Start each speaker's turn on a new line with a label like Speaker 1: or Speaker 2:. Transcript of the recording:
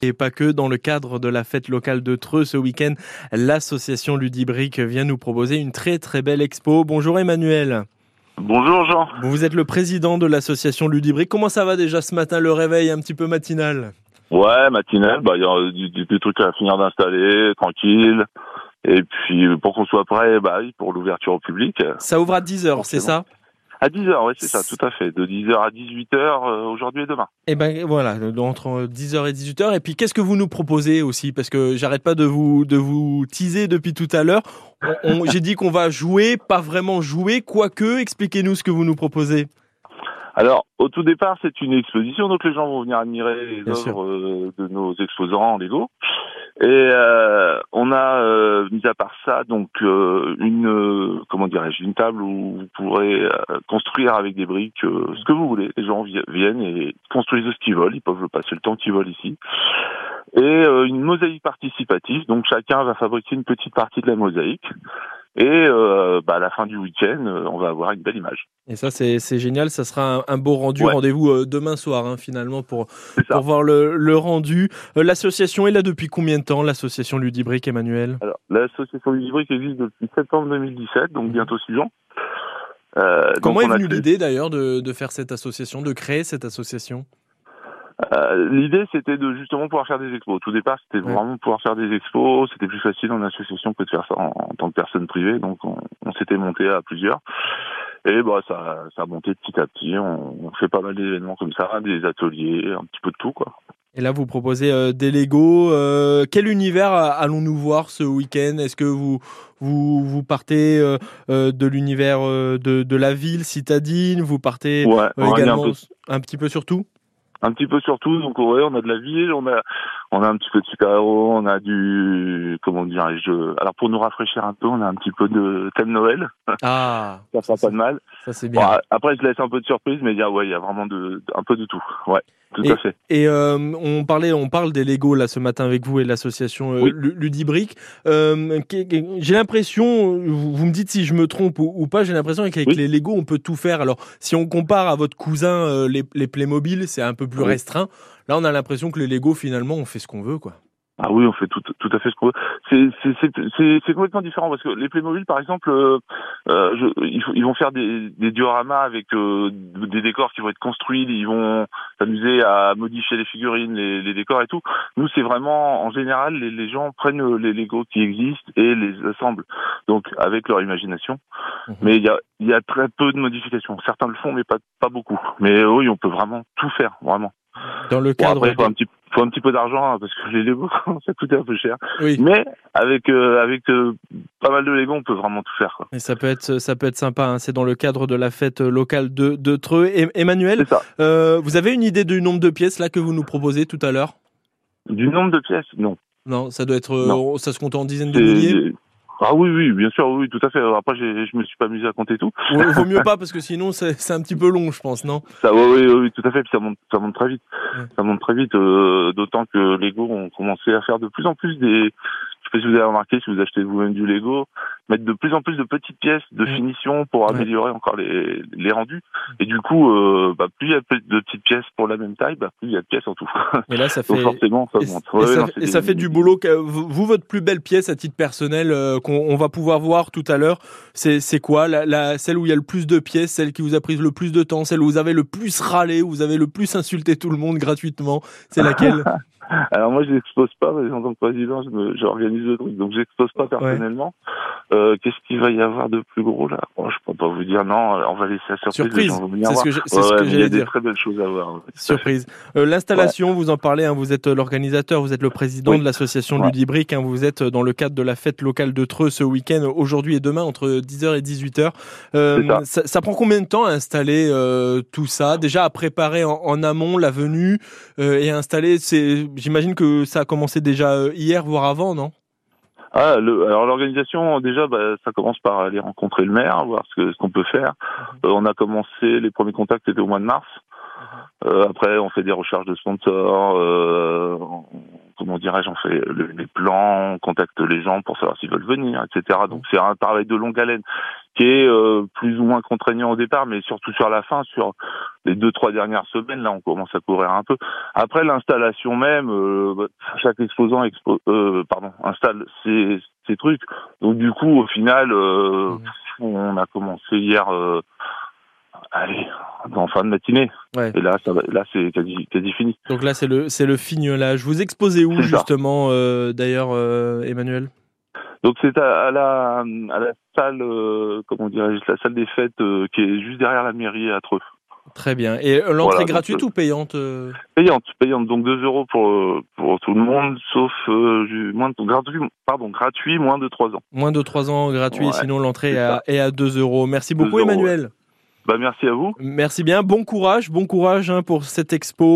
Speaker 1: Et pas que dans le cadre de la fête locale de Treux ce week-end, l'association Ludibrique vient nous proposer une très très belle expo. Bonjour Emmanuel.
Speaker 2: Bonjour Jean.
Speaker 1: Vous êtes le président de l'association Ludibrique. Comment ça va déjà ce matin, le réveil un petit peu matinal?
Speaker 2: Ouais, matinal, bah il y a des, trucs à finir d'installer, tranquille. Et puis pour qu'on soit prêt, bah pour l'ouverture au public.
Speaker 1: Ça ouvre à 10h, c'est ça?
Speaker 2: À 10h, oui, c'est ça, tout à fait. De 10h à 18h euh, aujourd'hui et demain.
Speaker 1: Et eh ben voilà, entre 10h et 18h. Et puis qu'est-ce que vous nous proposez aussi? Parce que j'arrête pas de vous de vous teaser depuis tout à l'heure. J'ai dit qu'on va jouer, pas vraiment jouer, quoique. Expliquez-nous ce que vous nous proposez.
Speaker 2: Alors, au tout départ, c'est une exposition, donc les gens vont venir admirer les œuvres euh, de nos exposants Lego. Et euh, on a, euh, mis à part ça, donc une, comment dirais-je, une table où vous pourrez construire avec des briques ce que vous voulez. Les gens viennent et construisent ce qu'ils veulent. Ils peuvent passer le temps qu'ils veulent ici. Et une mosaïque participative, donc chacun va fabriquer une petite partie de la mosaïque. Et euh, bah, à la fin du week-end, euh, on va avoir une belle image.
Speaker 1: Et ça, c'est génial. Ça sera un, beau rendu. Rendez-vous euh, demain soir, hein, finalement, pour, pour voir le, le rendu. L'association est là depuis combien de temps, l'association Ludibrique, Emmanuel?
Speaker 2: Alors, l'association Ludibrique existe depuis septembre 2017, donc bientôt six ans.
Speaker 1: Comment est venue l'idée, d'ailleurs, de, de faire cette association, de créer cette association?
Speaker 2: Euh, L'idée, c'était de justement pouvoir faire des expos. Au tout départ, c'était vraiment pouvoir faire des expos. C'était plus facile en association que de faire ça en, tant que personne privée. Donc, on, on s'était monté à plusieurs. Et bah, ça, ça a monté petit à petit. On, on fait pas mal d'événements comme ça, des ateliers, un petit peu de tout, quoi.
Speaker 1: Et là, vous proposez euh, des Lego. Euh, quel univers allons-nous voir ce week-end? Est-ce que vous, vous, vous partez euh, de l'univers de, de la ville citadine? Vous partez également un, un, petit peu sur tout?
Speaker 2: Un petit peu surtout donc ouais on a de la ville on a on a un petit peu de super héros on a du comment dirais-je alors pour nous rafraîchir un peu on a un petit peu de thème Noël
Speaker 1: ah
Speaker 2: ça fera pas de mal
Speaker 1: ça c'est bien
Speaker 2: après je laisse un peu de surprise mais il y a ouais il y a vraiment de un peu de tout ouais tout
Speaker 1: et,
Speaker 2: à fait.
Speaker 1: Et euh, on parlait, on parle des Lego là ce matin avec vous et l'association euh, Ludibrique. Euh, j'ai l'impression, vous, me dites si je me trompe ou, pas, j'ai l'impression qu'avec les Lego on peut tout faire. Alors si on compare à votre cousin euh, les, les Playmobil, c'est un peu plus restreint. Là on a l'impression que les Lego finalement on fait ce qu'on veut quoi.
Speaker 2: Ah oui, on fait tout, tout à fait ce qu'on veut. C'est complètement différent parce que les Playmobil, par exemple, euh, euh je, ils, vont faire des, des dioramas avec euh, des décors qui vont être construits. Ils vont s'amuser à modifier les figurines, les, les décors et tout. Nous, c'est vraiment, en général, les, les, gens prennent les Lego qui existent et les assemblent, donc avec leur imagination. Mhm. Mais il y a, y a très peu de modifications. Certains le font, mais pas, pas beaucoup. Mais oui, on peut vraiment tout faire, vraiment.
Speaker 1: Dans le cadre.
Speaker 2: après, un petit faut un petit peu d'argent hein, parce que les Lego ça coûte un peu cher. Oui. Mais avec euh, avec euh, pas mal de Lego, on peut vraiment tout faire. Quoi.
Speaker 1: Et ça peut être ça peut être sympa. Hein. C'est dans le cadre de la fête locale de de Treux. Et, Emmanuel, euh, vous avez une idée du nombre de pièces là que vous nous proposez tout à l'heure?
Speaker 2: Du nombre de pièces, non.
Speaker 1: Non, ça doit être euh, ça se compte en dizaines de milliers?
Speaker 2: Ah oui, oui, bien sûr, oui, tout à fait. Après, je me suis pas amusé à compter tout.
Speaker 1: vaut mieux pas parce que sinon c'est un petit peu long, je pense, non?
Speaker 2: Ça, oui, oui, oui, tout à fait. Puis ça monte, ça monte très vite. Ça monte très vite, euh, d'autant que Lego ont commencé à faire de plus en plus des, sais pas si vous avez remarqué, si vous achetez vous-même du Lego, mettre de plus en plus de petites pièces de mm. finition pour améliorer encore les, les rendus. Et du coup, euh, bah, plus il y a de petites pièces pour la même taille, bah, plus il y a de pièces en tout.
Speaker 1: Et là, ça fait
Speaker 2: forcément, ça
Speaker 1: monte. Et, ça, fait du boulot. Vous, votre plus belle pièce à titre personnel euh, qu'on va pouvoir voir tout à l'heure, c'est quoi? La, la, celle où il y a le plus de pièces, celle qui vous a pris le plus de temps, celle où vous avez le plus râlé, où vous avez le plus insulté tout le monde gratuitement, c'est laquelle?
Speaker 2: Alors moi, je n'expose pas, mais en tant que président, j'organise le truc, donc j'expose pas personnellement. Euh, Qu'est-ce qu'il va y avoir de plus gros là? Oh, Je peux pas vous dire non. On va laisser la surprise.
Speaker 1: Surprise. C'est ce que j'allais dire.
Speaker 2: Il y a des très belles choses à voir.
Speaker 1: Surprise. Euh, L'installation, vous en parlez. Hein, vous êtes l'organisateur, vous êtes le président de l'association Ludibrique. Hein, vous êtes dans le cadre de la fête locale de Treux ce week-end, aujourd'hui et demain entre 10h et 18h. Euh, ça. Ça, prend combien de temps à installer euh, tout ça? Déjà à préparer en, en amont la venue euh, et à installer. C'est J'imagine que ça a commencé déjà euh, hier, voire avant, non?
Speaker 2: Ah, le, alors l'organisation, déjà, bah, ça commence par aller rencontrer le maire, voir ce, ce qu'on peut faire. Mhm. Euh, on a commencé, les premiers contacts étaient au mois de mars. Mhm. Euh, après, on fait des recherches de sponsors, euh, comment dirais-je, on fait les plans, on contacte les gens pour savoir s'ils veulent venir, etc. Donc c'est un travail de longue haleine qui est euh, plus ou moins contraignant au départ, mais surtout sur la fin, sur les deux trois dernières semaines, là, on commence à courir un peu. Après l'installation même, euh, chaque exposant euh, pardon, installe ses, ses, trucs. Donc du coup, au final, mmh. on a commencé hier. Allez, en fin de matinée. Et là, ça là, c'est quasi, quasi, fini.
Speaker 1: Donc là, c'est le, c'est le fignolage. Vous exposez où justement, d'ailleurs, Emmanuel?
Speaker 2: Donc c'est à, la, à la salle, euh, comment dirais-je, la salle des fêtes euh, qui est juste derrière la mairie à Treux.
Speaker 1: Très bien. Et l'entrée gratuite ou payante
Speaker 2: Payante, payante. Donc 2 euros pour, pour tout le monde, sauf moins de, gratuit, pardon, gratuit, moins de 3 ans.
Speaker 1: Moins de 3 ans gratuit, sinon l'entrée est, à 2 euros. Merci beaucoup Emmanuel.
Speaker 2: Bah, merci à vous.
Speaker 1: Merci bien. Bon courage, bon courage hein, pour cette expo.